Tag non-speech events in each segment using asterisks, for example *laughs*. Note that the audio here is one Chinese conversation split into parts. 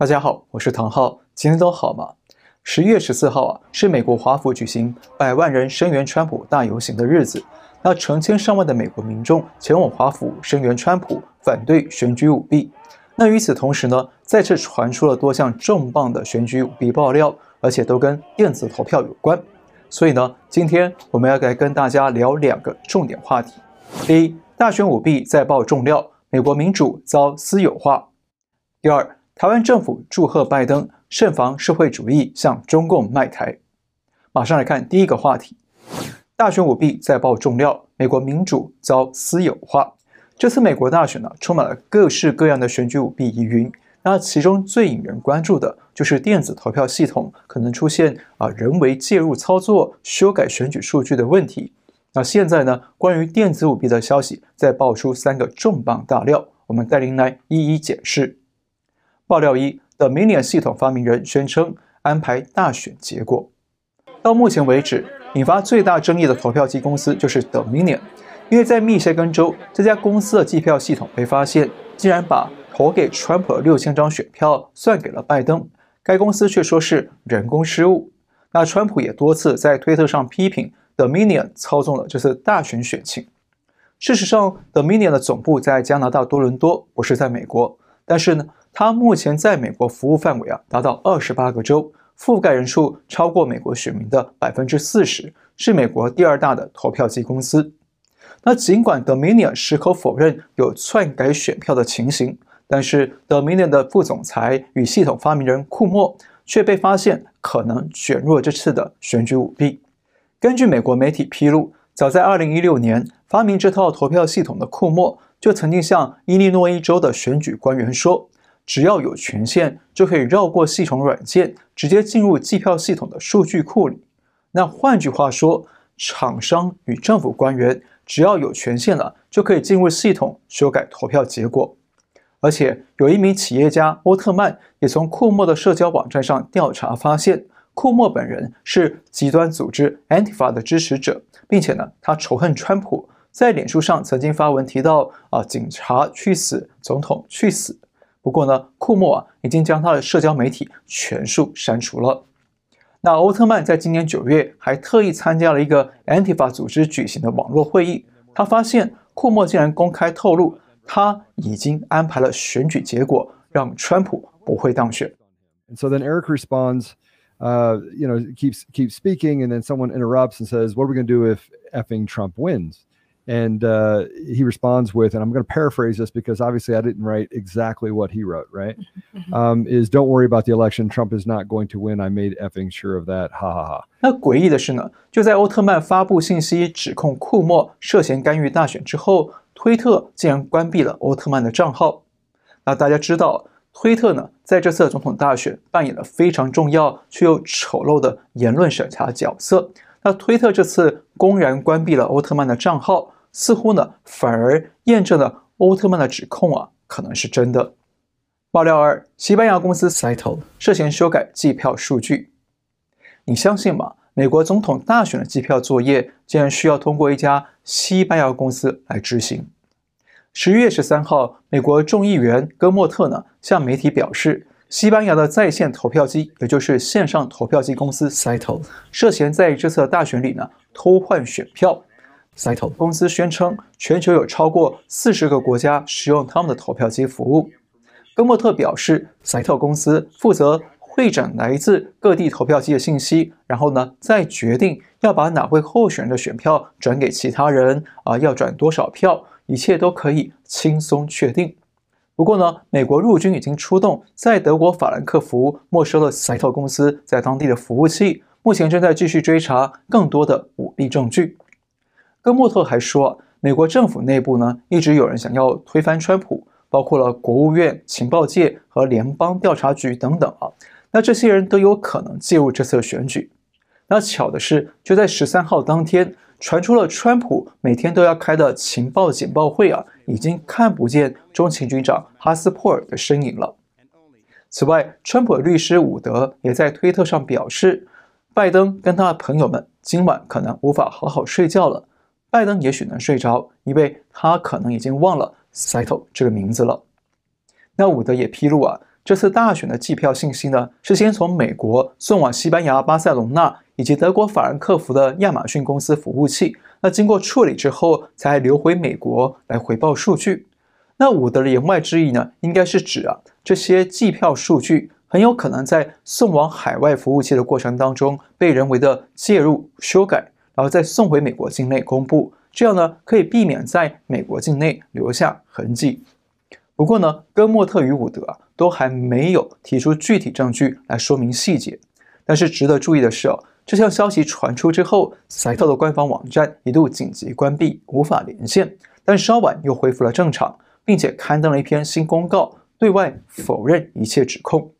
大家好，我是唐浩，今天都好吗？十一月十四号啊，是美国华府举行百万人声援川普大游行的日子。那成千上万的美国民众前往华府声援川普，反对选举舞弊。那与此同时呢，再次传出了多项重磅的选举舞弊爆料，而且都跟电子投票有关。所以呢，今天我们要来跟大家聊两个重点话题：第一，大选舞弊再爆重料，美国民主遭私有化；第二，台湾政府祝贺拜登慎防社会主义向中共卖台。马上来看第一个话题：大选舞弊再爆重料，美国民主遭私有化。这次美国大选呢，充满了各式各样的选举舞弊疑云。那其中最引人关注的就是电子投票系统可能出现啊人为介入操作、修改选举数据的问题。那现在呢，关于电子舞弊的消息再爆出三个重磅大料，我们带您来一一解释。爆料一：Dominion 系统发明人宣称安排大选结果。到目前为止，引发最大争议的投票机公司就是 Dominion，因为在密歇根州，这家公司的计票系统被发现竟然把投给川普的六千张选票算给了拜登，该公司却说是人工失误。那川普也多次在推特上批评 Dominion 操纵了这次大选选情。事实上，Dominion 的总部在加拿大多伦多，不是在美国，但是呢。它目前在美国服务范围啊，达到二十八个州，覆盖人数超过美国选民的百分之四十，是美国第二大的投票机公司。那尽管 Dominion 矢口否认有篡改选票的情形，但是 Dominion 的副总裁与系统发明人库莫却被发现可能卷入这次的选举舞弊。根据美国媒体披露，早在二零一六年，发明这套投票系统的库莫就曾经向伊利诺伊州的选举官员说。只要有权限，就可以绕过系统软件，直接进入计票系统的数据库里。那换句话说，厂商与政府官员只要有权限了，就可以进入系统修改投票结果。而且有一名企业家欧特曼也从库莫的社交网站上调查发现，库莫本人是极端组织 Antifa 的支持者，并且呢，他仇恨川普，在脸书上曾经发文提到啊，警察去死，总统去死。不过呢，库莫啊已经将他的社交媒体全数删除了。那欧特曼在今年九月还特意参加了一个 Antifa 组织举行的网络会议，他发现库莫竟然公开透露，他已经安排了选举结果，让川普不会当选。And so then Eric responds, uh, you know, keeps keeps speaking, and then someone interrupts and says, "What are we going to do if effing Trump wins?" And uh, he responds with, and I'm going to paraphrase this because obviously I didn't write exactly what he wrote, right? *laughs* Um, is don't worry about the election. Trump is not going to win. I made effing sure of that. 哈哈哈。那诡异的是呢，就在欧特曼发布信息指控库莫涉嫌干预大选之后，推特竟然关闭了欧特曼的账号。那大家知道，推特呢在这次总统大选扮演了非常重要却又丑陋的言论审查角色。 那推特这次公然关闭了奥特曼的账号。似乎呢，反而验证了奥特曼的指控啊，可能是真的。爆料二：西班牙公司 Cytel 涉嫌修改计票数据。你相信吗？美国总统大选的计票作业竟然需要通过一家西班牙公司来执行。十一月十三号，美国众议员戈莫特呢向媒体表示，西班牙的在线投票机，也就是线上投票机公司 Cytel 涉嫌在这次大选里呢偷换选票。Cytel 公司宣称，全球有超过四十个国家使用他们的投票机服务。戈莫特表示，Cytel 公司负责汇整来自各地投票机的信息，然后呢，再决定要把哪位候选人的选票转给其他人，啊，要转多少票，一切都可以轻松确定。不过呢，美国陆军已经出动，在德国法兰克福没收了 Cytel 公司在当地的服务器，目前正在继续追查更多的舞弊证据。戈莫特还说，美国政府内部呢，一直有人想要推翻川普，包括了国务院、情报界和联邦调查局等等啊。那这些人都有可能介入这次的选举。那巧的是，就在十三号当天，传出了川普每天都要开的情报简报会啊，已经看不见中情局长哈斯珀尔的身影了。此外，川普的律师伍德也在推特上表示，拜登跟他的朋友们今晚可能无法好好睡觉了。拜登也许能睡着，因为他可能已经忘了 Cytel 这个名字了。那伍德也披露啊，这次大选的计票信息呢，是先从美国送往西班牙巴塞隆纳以及德国法兰克福的亚马逊公司服务器，那经过处理之后才流回美国来回报数据。那伍德的言外之意呢，应该是指啊，这些计票数据很有可能在送往海外服务器的过程当中被人为的介入修改，然后再送回美国境内公布，这样呢可以避免在美国境内留下痕迹。不过呢，戈莫特与伍德啊都还没有提出具体证据来说明细节。但是值得注意的是哦，这项消息传出之后，赛特的官方网站一度紧急关闭，无法连线，但稍晚又恢复了正常，并且刊登了一篇新公告，对外否认一切指控。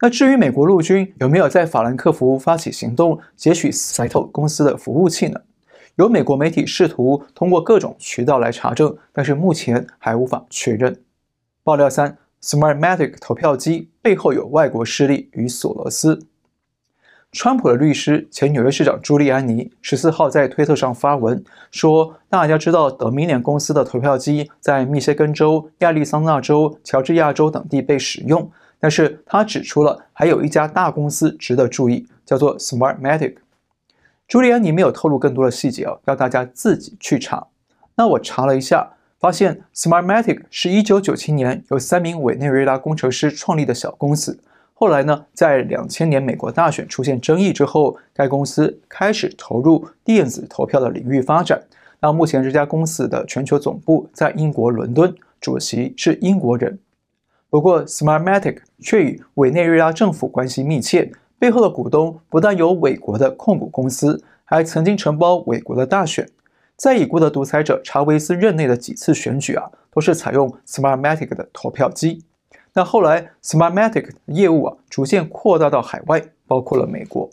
那至于美国陆军有没有在法兰克福发起行动，截取赛特公司的服务器呢？有美国媒体试图通过各种渠道来查证，但是目前还无法确认。爆料三：Smartmatic 投票机背后有外国势力与索罗斯。川普的律师、前纽约市长朱利安尼十四号在推特上发文说：“大家知道 Dominion 公司的投票机在密歇根州、亚利桑那州、乔治亚州等地被使用，但是他指出了还有一家大公司值得注意，叫做 Smartmatic。”朱利安尼没有透露更多的细节哦，要大家自己去查。那我查了一下。发现 Smartmatic 是一九九七年由三名委内瑞拉工程师创立的小公司。后来呢，在两千年美国大选出现争议之后，该公司开始投入电子投票的领域发展。那目前这家公司的全球总部在英国伦敦，主席是英国人。不过 Smartmatic 却与委内瑞拉政府关系密切，背后的股东不但有委国的控股公司，还曾经承包委国的大选。在已故的独裁者查韦斯任内的几次选举啊，都是采用 Smartmatic 的投票机。那后来 Smartmatic 业务啊，逐渐扩大到海外，包括了美国。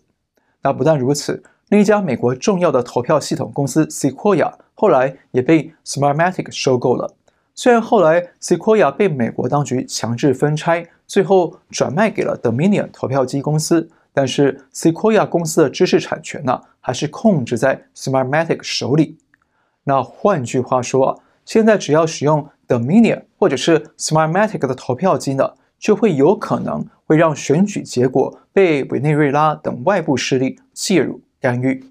那不但如此，另一家美国重要的投票系统公司 Sequoia 后来也被 Smartmatic 收购了。虽然后来 Sequoia 被美国当局强制分拆，最后转卖给了 Dominion 投票机公司。但是 Sequoia 公司的知识产权呢，还是控制在 Smartmatic 手里。那换句话说啊，现在只要使用 Dominion 或者是 Smartmatic 的投票机呢，就会有可能会让选举结果被委内瑞拉等外部势力介入干预。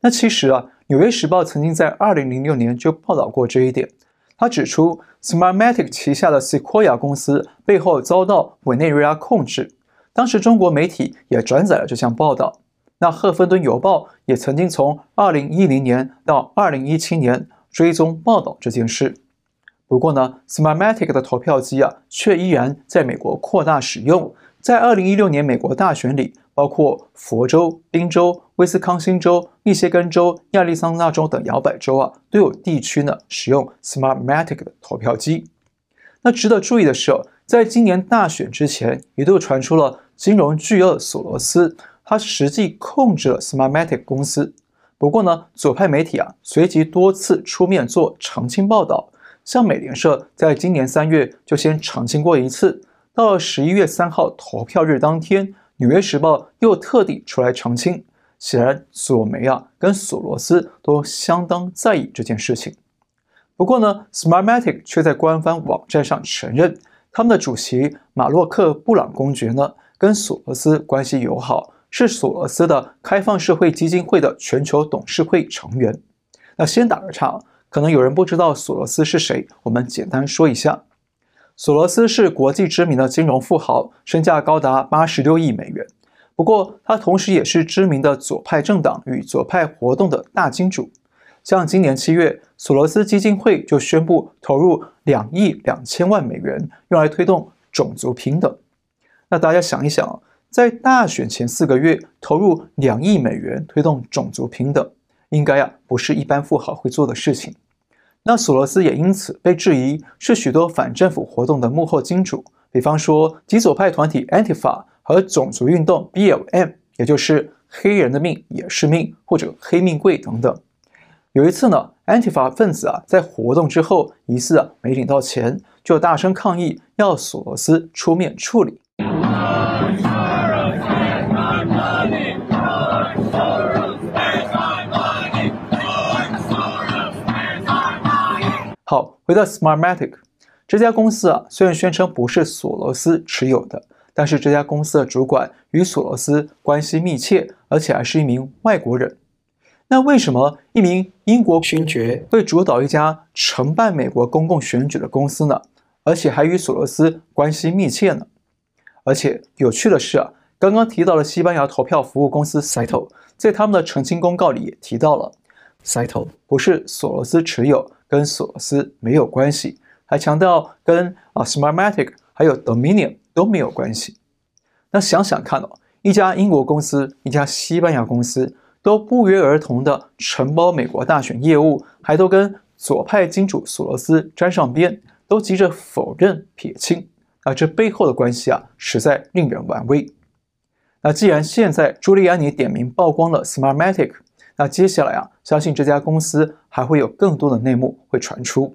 那其实啊，《纽约时报》曾经在2006年就报道过这一点，他指出 Smartmatic 旗下的 Sequoia 公司背后遭到委内瑞拉控制，当时中国媒体也转载了这项报道。那《赫芬顿邮报》也曾经从2010年到2017年追踪报道这件事。不过呢，Smartmatic 的投票机啊，却依然在美国扩大使用。在2016年美国大选里，包括佛州、宾州、威斯康星州、密歇根州、亚利桑那州等摇摆州啊，都有地区呢使用 Smartmatic 的投票机。那值得注意的是哦，在今年大选之前，一度传出了金融巨鳄索罗斯。他实际控制了 Smartmatic 公司，不过呢，左派媒体啊随即多次出面做澄清报道，像美联社在今年三月就先澄清过一次，到了十一月三号投票日当天，纽约时报又特地出来澄清。显然，索梅啊跟索罗斯都相当在意这件事情。不过呢，Smartmatic 却在官方网站上承认，他们的主席马洛克布朗公爵呢跟索罗斯关系友好。是索罗斯的开放社会基金会的全球董事会成员。那先打个岔，可能有人不知道索罗斯是谁，我们简单说一下。索罗斯是国际知名的金融富豪，身价高达八十六亿美元。不过，他同时也是知名的左派政党与左派活动的大金主。像今年七月，索罗斯基金会就宣布投入两亿两千万美元，用来推动种族平等。那大家想一想。在大选前四个月投入两亿美元推动种族平等，应该啊不是一般富豪会做的事情。那索罗斯也因此被质疑是许多反政府活动的幕后金主，比方说极左派团体 Antifa 和种族运动 BLM，也就是黑人的命也是命或者黑命贵等等。有一次呢，Antifa 分子啊在活动之后疑似啊没领到钱，就大声抗议，要索罗斯出面处理。好，回到 Smartmatic，这家公司啊，虽然宣称不是索罗斯持有的，但是这家公司的主管与索罗斯关系密切，而且还是一名外国人。那为什么一名英国勋爵会主导一家承办美国公共选举的公司呢？而且还与索罗斯关系密切呢？而且有趣的是啊，刚刚提到的西班牙投票服务公司 Cytel，在他们的澄清公告里也提到了 Cytel 不是索罗斯持有，跟索罗斯没有关系，还强调跟啊 Smartmatic 还有 Dominion 都没有关系。那想想看哦，一家英国公司，一家西班牙公司。都不约而同地承包美国大选业务，还都跟左派金主索罗斯沾上边，都急着否认撇清。那这背后的关系啊，实在令人玩味。那既然现在朱利安尼点名曝光了 Smartmatic，那接下来啊，相信这家公司还会有更多的内幕会传出。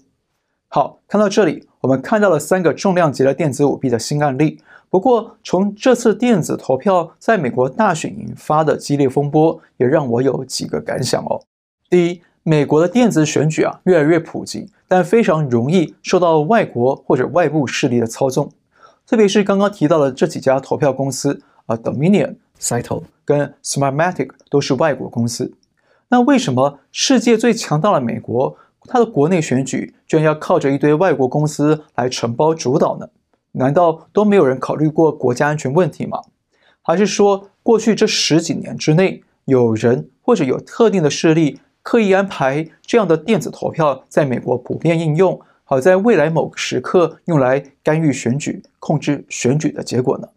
好，看到这里，我们看到了三个重量级的电子舞弊的新案例。不过，从这次电子投票在美国大选引发的激烈风波，也让我有几个感想哦。第一，美国的电子选举啊越来越普及，但非常容易受到外国或者外部势力的操纵。特别是刚刚提到的这几家投票公司啊，Dominion、Cytel 跟 Smartmatic 都是外国公司。那为什么世界最强大的美国，它的国内选举居然要靠着一堆外国公司来承包主导呢？难道都没有人考虑过国家安全问题吗？还是说，过去这十几年之内，有人或者有特定的势力刻意安排这样的电子投票在美国普遍应用，好在未来某个时刻用来干预选举、控制选举的结果呢？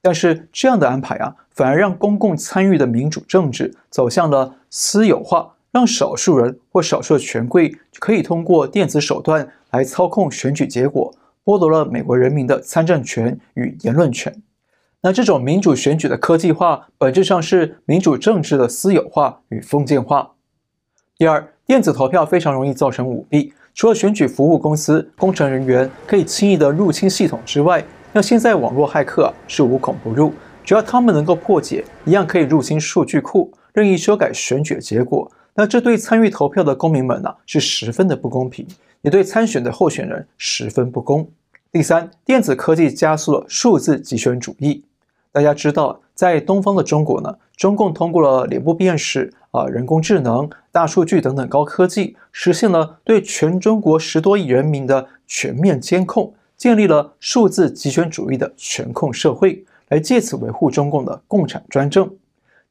但是这样的安排啊，反而让公共参与的民主政治走向了私有化，让少数人或少数权贵可以通过电子手段来操控选举结果。剥夺了美国人民的参政权与言论权。那这种民主选举的科技化，本质上是民主政治的私有化与封建化。第二，电子投票非常容易造成舞弊。除了选举服务公司、工程人员可以轻易的入侵系统之外，那现在网络骇客是无孔不入，只要他们能够破解，一样可以入侵数据库，任意修改选举结果。那这对参与投票的公民们呢、是十分的不公平。也对参选的候选人十分不公。第三，电子科技加速了数字极权主义。大家知道，在东方的中国呢，中共通过了脸部辨识、啊人工智能、大数据等等高科技，实现了对全中国十多亿人民的全面监控，建立了数字极权主义的全控社会，来借此维护中共的共产专政。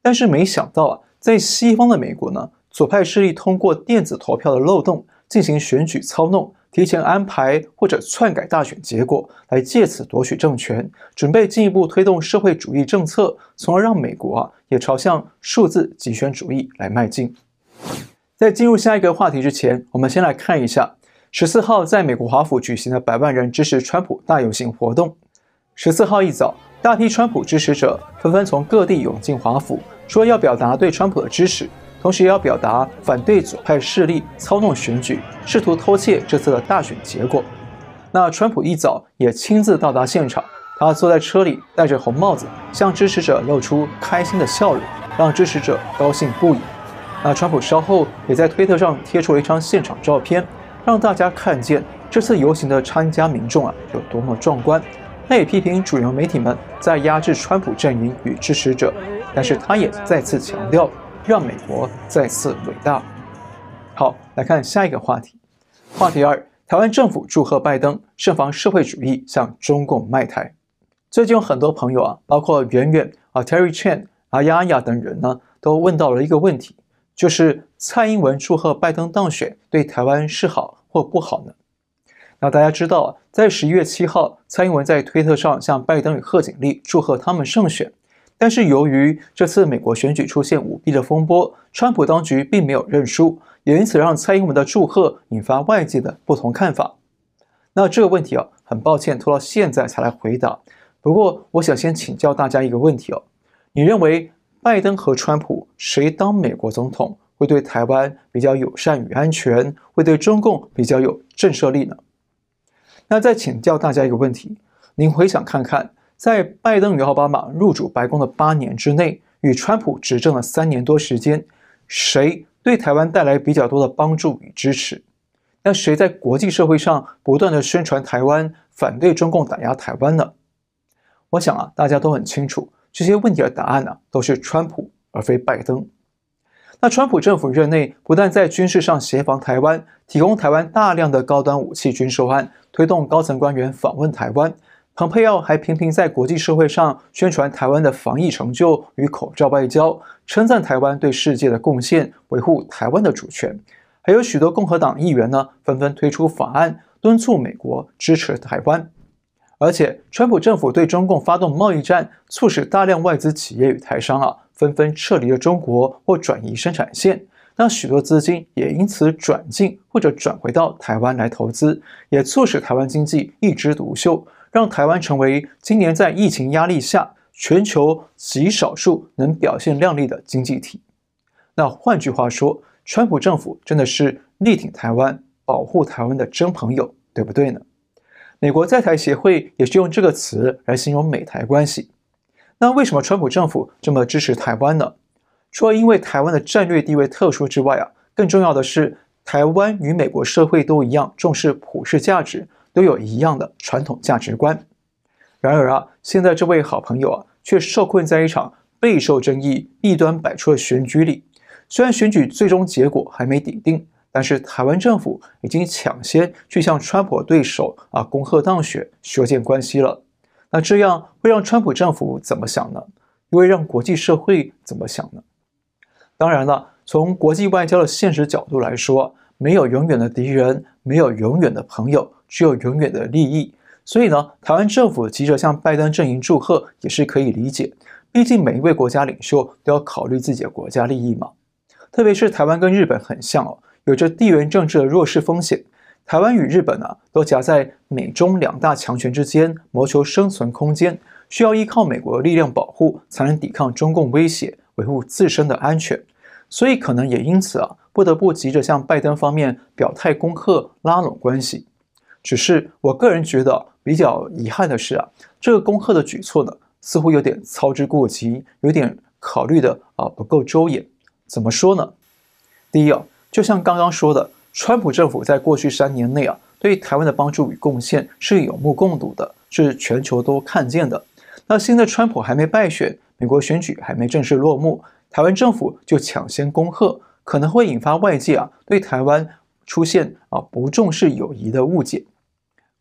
但是没想到啊，在西方的美国呢，左派势力通过电子投票的漏洞。进行选举操弄，提前安排或者篡改大选结果，来借此夺取政权，准备进一步推动社会主义政策，从而让美国啊也朝向数字极权主义来迈进。在进入下一个话题之前，我们先来看一下十四号在美国华府举行的百万人支持川普大游行活动。十四号一早，大批川普支持者纷纷从各地涌进华府，说要表达对川普的支持。同时也要表达反对左派势力操弄选举，试图偷窃这次的大选结果。那川普一早也亲自到达现场，他坐在车里，戴着红帽子，向支持者露出开心的笑容，让支持者高兴不已。那川普稍后也在推特上贴出了一张现场照片，让大家看见这次游行的参加民众啊有多么壮观。他也批评主流媒体们在压制川普阵营与支持者，但是他也再次强调。让美国再次伟大。好，来看下一个话题。话题二：台湾政府祝贺拜登，慎防社会主义向中共卖台。最近有很多朋友啊，包括圆圆啊、Terry Chen 啊、丫丫等人呢，都问到了一个问题，就是蔡英文祝贺拜登当选，对台湾是好或不好呢？那大家知道啊，在十一月七号，蔡英文在推特上向拜登与贺锦丽祝贺他们胜选。但是由于这次美国选举出现舞弊的风波，川普当局并没有认输，也因此让蔡英文的祝贺引发外界的不同看法。那这个问题啊，很抱歉拖到现在才来回答。不过我想先请教大家一个问题哦：你认为拜登和川普谁当美国总统会对台湾比较友善与安全，会对中共比较有震慑力呢？那再请教大家一个问题：您回想看看。在拜登与奥巴马入主白宫的八年之内，与川普执政了三年多时间，谁对台湾带来比较多的帮助与支持？那谁在国际社会上不断的宣传台湾，反对中共打压台湾呢？我想啊，大家都很清楚，这些问题的答案呢、都是川普而非拜登。那川普政府任内不但在军事上协防台湾，提供台湾大量的高端武器军售案，推动高层官员访问台湾，蓬佩奥还频频在国际社会上宣传台湾的防疫成就与口罩外交，称赞台湾对世界的贡献，维护台湾的主权。还有许多共和党议员呢，纷纷推出法案，敦促美国支持台湾。而且，川普政府对中共发动贸易战，促使大量外资企业与台商啊纷纷撤离了中国或转移生产线，那许多资金也因此转进或者转回到台湾来投资，也促使台湾经济一枝独秀，让台湾成为今年在疫情压力下全球极少数能表现亮丽的经济体。那换句话说，川普政府真的是力挺台湾、保护台湾的真朋友，对不对呢？美国在台协会也是用这个词来形容美台关系。那为什么川普政府这么支持台湾呢？除了因为台湾的战略地位特殊之外啊，更重要的是台湾与美国社会都一样重视普世价值，都有一样的传统价值观。然而啊，现在这位好朋友啊，却受困在一场备受争议、弊端百出的选举里。虽然选举最终结果还没底定。但是台湾政府已经抢先去向川普对手啊恭贺当选、修建关系了。那这样会让川普政府怎么想呢？又会让国际社会怎么想呢？当然了，从国际外交的现实角度来说，没有永远的敌人，没有永远的朋友，只有永远的利益。所以呢，台湾政府急着向拜登阵营祝贺也是可以理解。毕竟每一位国家领袖都要考虑自己的国家利益嘛。特别是台湾跟日本很像哦。有着地缘政治的弱势风险，台湾与日本啊，都夹在美中两大强权之间，谋求生存空间，需要依靠美国的力量保护，才能抵抗中共威胁，维护自身的安全。所以可能也因此啊，不得不急着向拜登方面表态恭贺，拉拢关系。只是我个人觉得比较遗憾的是啊，这个恭贺的举措呢，似乎有点操之过急，有点考虑的啊不够周延。怎么说呢？第一啊。就像刚刚说的，川普政府在过去三年内啊，对台湾的帮助与贡献是有目共睹的，是全球都看见的。那现在川普还没败选，美国选举还没正式落幕，台湾政府就抢先恭贺，可能会引发外界啊对台湾出现啊不重视友谊的误解。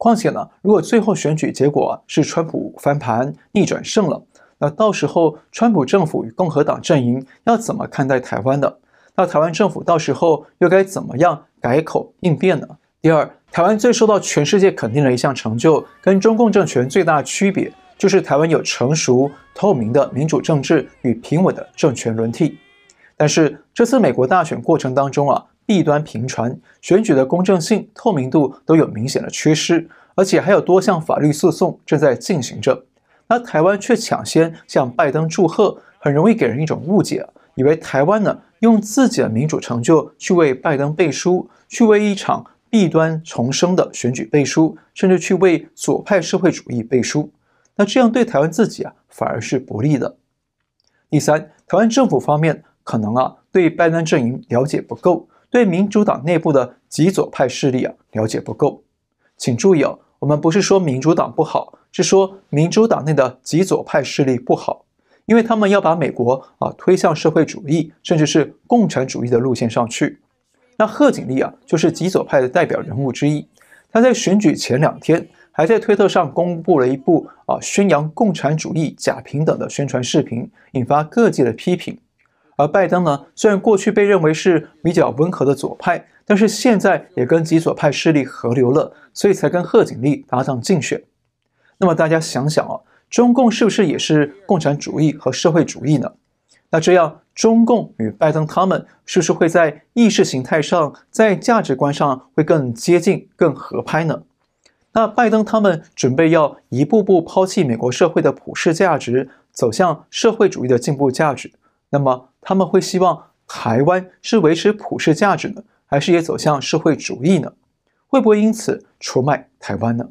况且呢，如果最后选举结果是川普翻盘逆转胜了，那到时候川普政府与共和党阵营要怎么看待台湾的？那台湾政府到时候又该怎么样改口应变呢？第二，台湾最受到全世界肯定的一项成就，跟中共政权最大区别，就是台湾有成熟透明的民主政治与平稳的政权轮替。但是这次美国大选过程当中啊，弊端频传，选举的公正性、透明度都有明显的缺失，而且还有多项法律诉讼正在进行着。那台湾却抢先向拜登祝贺，很容易给人一种误解，以为台湾呢，用自己的民主成就去为拜登背书，去为一场弊端重生的选举背书，甚至去为左派社会主义背书，那这样对台湾自己啊反而是不利的。第三，台湾政府方面可能啊对拜登阵营了解不够，对民主党内部的极左派势力啊了解不够。请注意哦，我们不是说民主党不好，是说民主党内的极左派势力不好。因为他们要把美国啊推向社会主义，甚至是共产主义的路线上去。那贺锦丽啊，就是极左派的代表人物之一。他在选举前两天，还在推特上公布了一部啊宣扬共产主义假平等的宣传视频，引发各界的批评。而拜登呢，虽然过去被认为是比较温和的左派，但是现在也跟极左派势力合流了，所以才跟贺锦丽搭档竞选。那么大家想想啊。中共是不是也是共产主义和社会主义呢？那这样，中共与拜登他们是不是会在意识形态上、在价值观上会更接近、更合拍呢？那拜登他们准备要一步步抛弃美国社会的普世价值，走向社会主义的进步价值，那么他们会希望台湾是维持普世价值呢，还是也走向社会主义呢？会不会因此出卖台湾呢？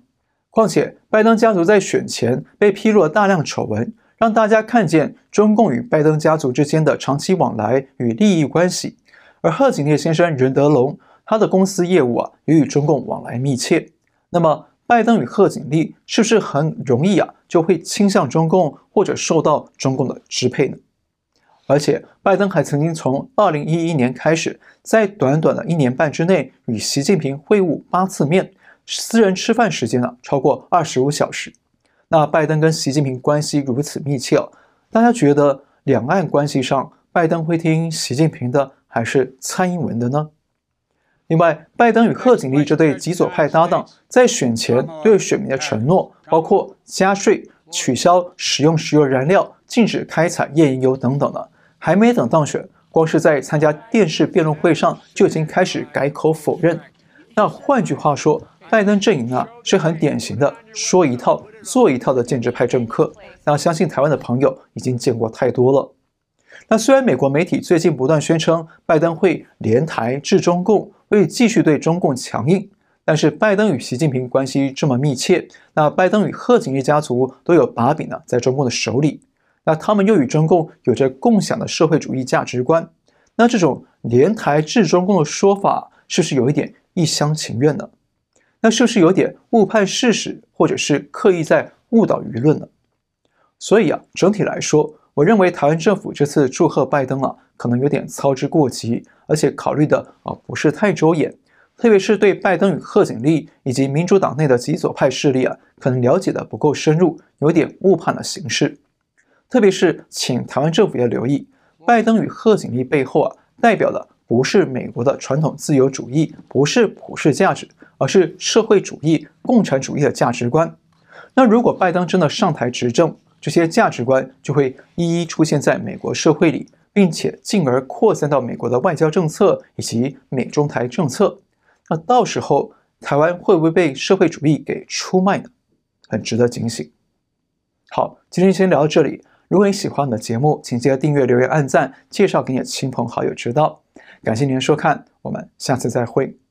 况且，拜登家族在选前被披露了大量丑闻，让大家看见中共与拜登家族之间的长期往来与利益关系。而贺锦丽先生任德龙，他的公司业务啊也与中共往来密切。那么，拜登与贺锦丽是不是很容易啊就会倾向中共或者受到中共的支配呢？而且，拜登还曾经从二零一一年开始，在短短的一年半之内与习近平会晤八次面，私人吃饭时间啊超过二十五小时。那拜登跟习近平关系如此密切，大家觉得两岸关系上，拜登会听习近平的还是蔡英文的呢？另外，拜登与贺锦丽这对极左派搭档，在选前对选民的承诺，包括加税、取消使用石油燃料、禁止开采页岩油等等的，还没等当选，光是在参加电视辩论会上就已经开始改口否认。那换句话说，拜登阵营啊是很典型的说一套做一套的建制派政客。那相信台湾的朋友已经见过太多了。那虽然美国媒体最近不断宣称拜登会联台制中共。会继续对中共强硬，但是拜登与习近平关系这么密切，那拜登与贺锦丽家族都有把柄呢，在中共的手里，那他们又与中共有着共享的社会主义价值观，那这种联台制中共的说法，是不是有一点一厢情愿呢？那是不是有点误判事实，或者是刻意在误导舆论呢？所以啊，整体来说，我认为台湾政府这次祝贺拜登啊，可能有点操之过急。而且考虑的啊不是太周延，特别是对拜登与贺锦丽以及民主党内的极左派势力啊，可能了解的不够深入，有点误判了形势。特别是请台湾政府要留意，拜登与贺锦丽背后啊，代表的不是美国的传统自由主义，不是普世价值，而是社会主义、共产主义的价值观。那如果拜登真的上台执政，这些价值观就会一一出现在美国社会里。并且进而扩散到美国的外交政策以及美中台政策，那到时候台湾会不会被社会主义给出卖呢？很值得警醒。好，今天先聊到这里。如果你喜欢我的节目，请记得订阅、留言、按赞，介绍给你的亲朋好友知道。感谢您的收看，我们下次再会。